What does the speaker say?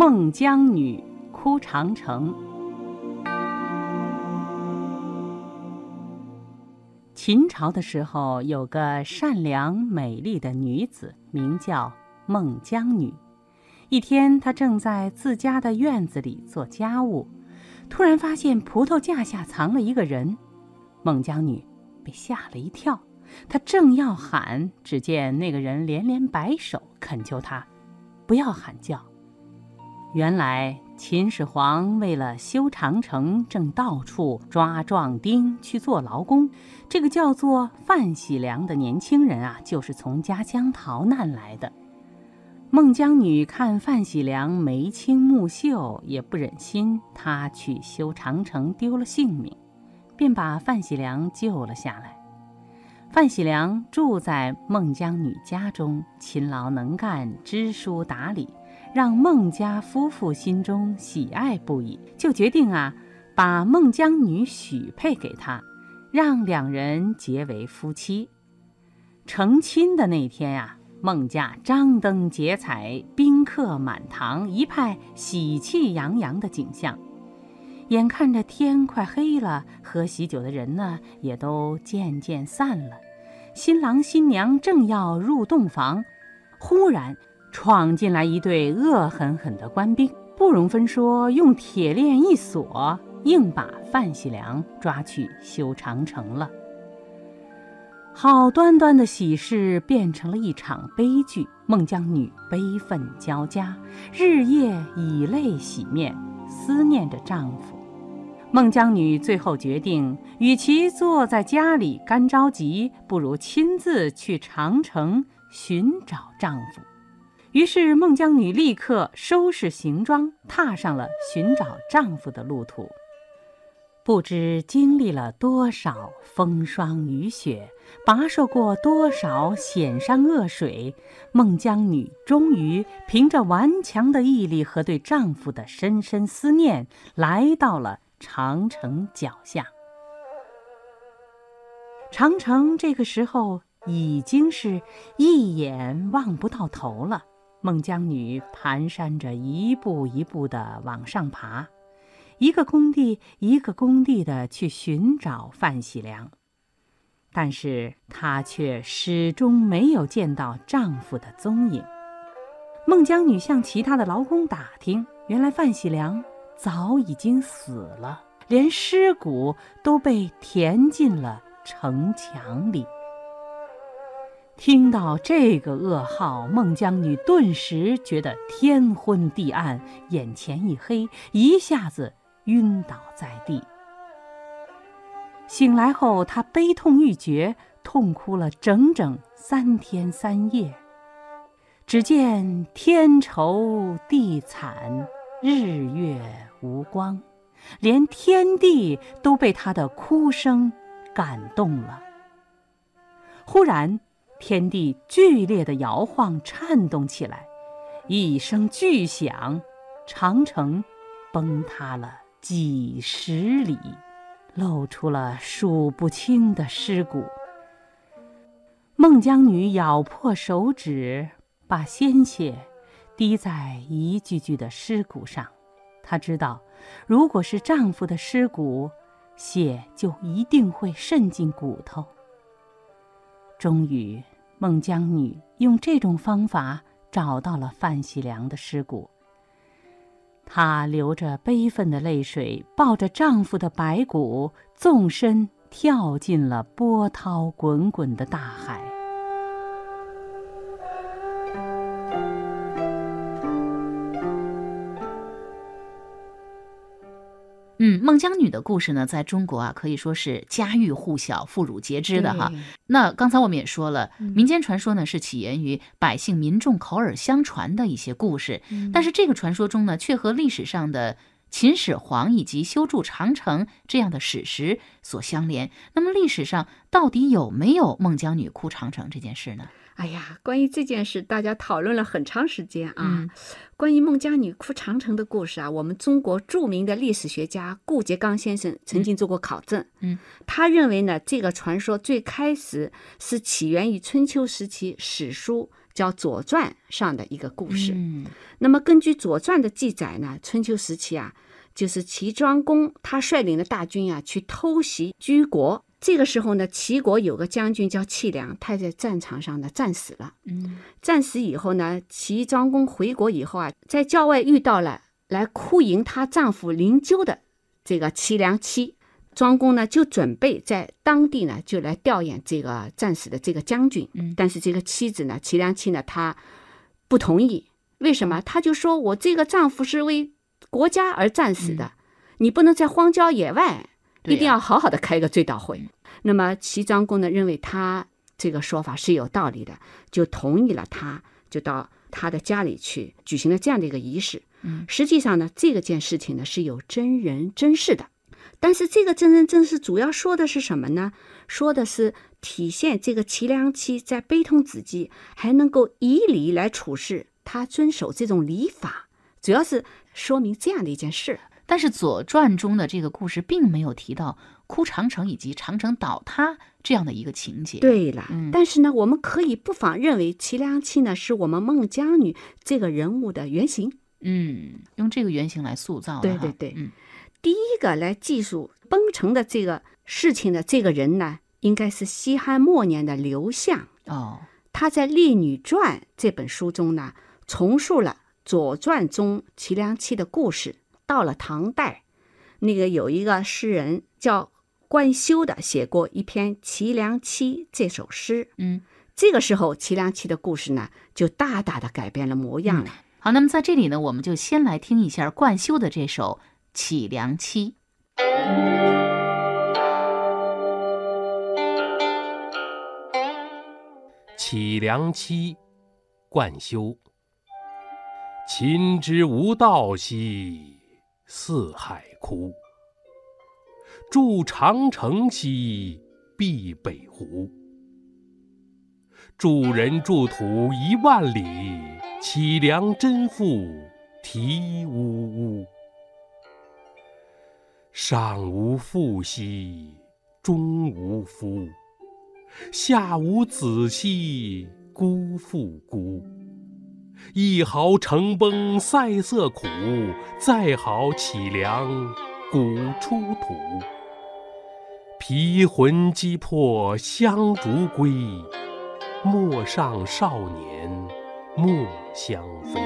孟姜女哭长城。秦朝的时候，有个善良美丽的女子，名叫孟姜女。一天，她正在自家的院子里做家务，突然发现葡萄架下藏了一个人。孟姜女被吓了一跳，她正要喊，只见那个人连连摆手，恳求她不要喊叫。原来秦始皇为了修长城，正到处抓壮丁去做劳工。这个叫做范喜良的年轻人啊，就是从家乡逃难来的。孟姜女看范喜良眉清目秀，也不忍心他去修长城丢了性命，便把范喜良救了下来。范喜良住在孟姜女家中，勤劳能干，知书达理，让孟家夫妇心中喜爱不已，就决定啊，把孟姜女许配给他，让两人结为夫妻。成亲的那天呀。孟家张灯结彩，宾客满堂，一派喜气洋洋的景象。眼看着天快黑了，喝喜酒的人呢也都渐渐散了。新郎新娘正要入洞房，忽然闯进来一队恶狠狠的官兵，不容分说，用铁链一锁，硬把范喜良抓去修长城了。好端端的喜事变成了一场悲剧，孟姜女悲愤交加，日夜以泪洗面，思念着丈夫。孟姜女最后决定，与其坐在家里干着急，不如亲自去长城寻找丈夫。于是，孟姜女立刻收拾行装，踏上了寻找丈夫的路途。不知经历了多少风霜雨雪，跋涉过多少险山恶水，孟姜女终于凭着顽强的毅力和对丈夫的深深思念，来到了长城脚下。长城这个时候已经是一眼望不到头了。孟姜女蹒跚着，一步一步地往上爬。一个工地一个工地的去寻找范喜良，但是她却始终没有见到丈夫的踪影。孟姜女向其他的劳工打听，原来范喜良早已经死了，连尸骨都被填进了城墙里。听到这个噩耗，孟姜女顿时觉得天昏地暗，眼前一黑，一下子。晕倒在地。醒来后，她悲痛欲绝，痛哭了整整三天三夜。只见天愁地惨，日月无光，连天地都被她的哭声感动了。忽然，天地剧烈的摇晃、颤动起来，一声巨响，长城崩塌了。几十里，露出了数不清的尸骨。孟姜女咬破手指，把鲜血滴在一具具的尸骨上。她知道，如果是丈夫的尸骨，血就一定会渗进骨头。终于，孟姜女用这种方法找到了范喜良的尸骨。她流着悲愤的泪水，抱着丈夫的白骨，纵身跳进了波涛滚滚的大海。孟姜女的故事呢，在中国啊，可以说是家喻户晓、妇孺皆知的哈。那刚才我们也说了，民间传说呢是起源于百姓民众口耳相传的一些故事，但是这个传说中呢，却和历史上的秦始皇以及修筑长城这样的史实所相连。那么历史上到底有没有孟姜女哭长城这件事呢？哎呀，关于这件事，大家讨论了很长时间啊。关于孟姜女哭长城的故事啊，我们中国著名的历史学家顾颉刚先生曾经做过考证。嗯，他认为呢，这个传说最开始是起源于春秋时期史书《叫《左传》上的一个故事。嗯那么根据《左传》的记载呢，春秋时期啊，就是齐庄公他率领的大军啊去偷袭居国。这个时候呢，齐国有个将军叫戚良，他在战场上呢战死了。嗯战死以后呢，齐庄公回国以后啊，在郊外遇到了来哭迎她丈夫灵柩的这个齐良妻。庄公呢就准备在当地呢就来吊唁这个战死的这个将军，嗯但是这个妻子呢，齐良妻呢，她不同意。为什么？她就说我这个丈夫是为国家而战死的，你不能在荒郊野外，一定要好好的开一个追悼会。那么齐庄公呢，认为他这个说法是有道理的，就同意了他，就到他的家里去举行了这样的一个仪式。嗯，实际上呢，这个件事情呢是有真人真事的，但是这个真人真事主要说的是什么呢？说的是体现这个齐良妻在悲痛之际还能够以礼来处事，他遵守这种礼法，主要是说明这样的一件事。但是《左传》中的这个故事并没有提到哭长城以及长城倒塌这样的一个情节。，对了，嗯但是呢，我们可以不妨认为齐良妻呢是我们孟姜女这个人物的原型。嗯，用这个原型来塑造的对对对嗯第一个来记述崩城的这个事情的这个人呢，应该是西汉末年的刘向。哦，他在《列女传》这本书中呢，重述了《左传》中齐梁妻的故事。到了唐代，那个有一个诗人叫关修的，写过一篇《齐梁妻》这首诗。嗯，这个时候，齐梁妻的故事呢，就大大的改变了模样了。好，那么在这里呢，我们就先来听一下冠休的这首《乞良妻》。乞良妻，冠休。秦之无道兮，四海枯。筑长城兮，避北湖。筑人筑土一万里，乞良真妇啼呜呜。上无父兮，中无夫。下无子兮，孤复孤。一毫成崩塞色苦，再好凄凉骨出土。皮魂击破香烛归，陌上少年莫相飞。